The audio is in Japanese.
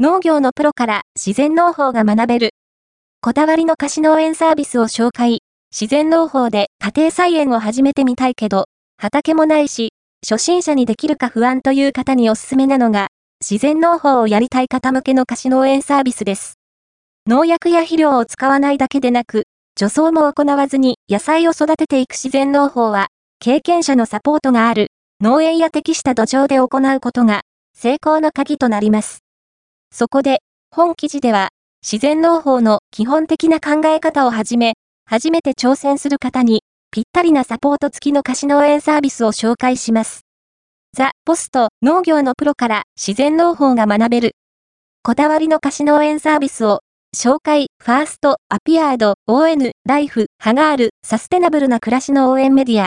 農業のプロから自然農法が学べる。こだわりの菓子農園サービスを紹介。自然農法で家庭菜園を始めてみたいけど、畑もないし、初心者にできるか不安という方におすすめなのが、自然農法をやりたい方向けの菓子農園サービスです。農薬や肥料を使わないだけでなく、除草も行わずに野菜を育てていく自然農法は、経験者のサポートがある農園や適した土壌で行うことが成功の鍵となります。そこで、本記事では、自然農法の基本的な考え方をはじめ、初めて挑戦する方に、ぴったりなサポート付きの貸し農園サービスを紹介します。ザ・ポスト農業のプロから自然農法が学べる。こだわりの貸し農園サービスを、紹介、ファースト、アピアード、ON、ライフ、ハガール、サステナブルな暮らしの応援メディア、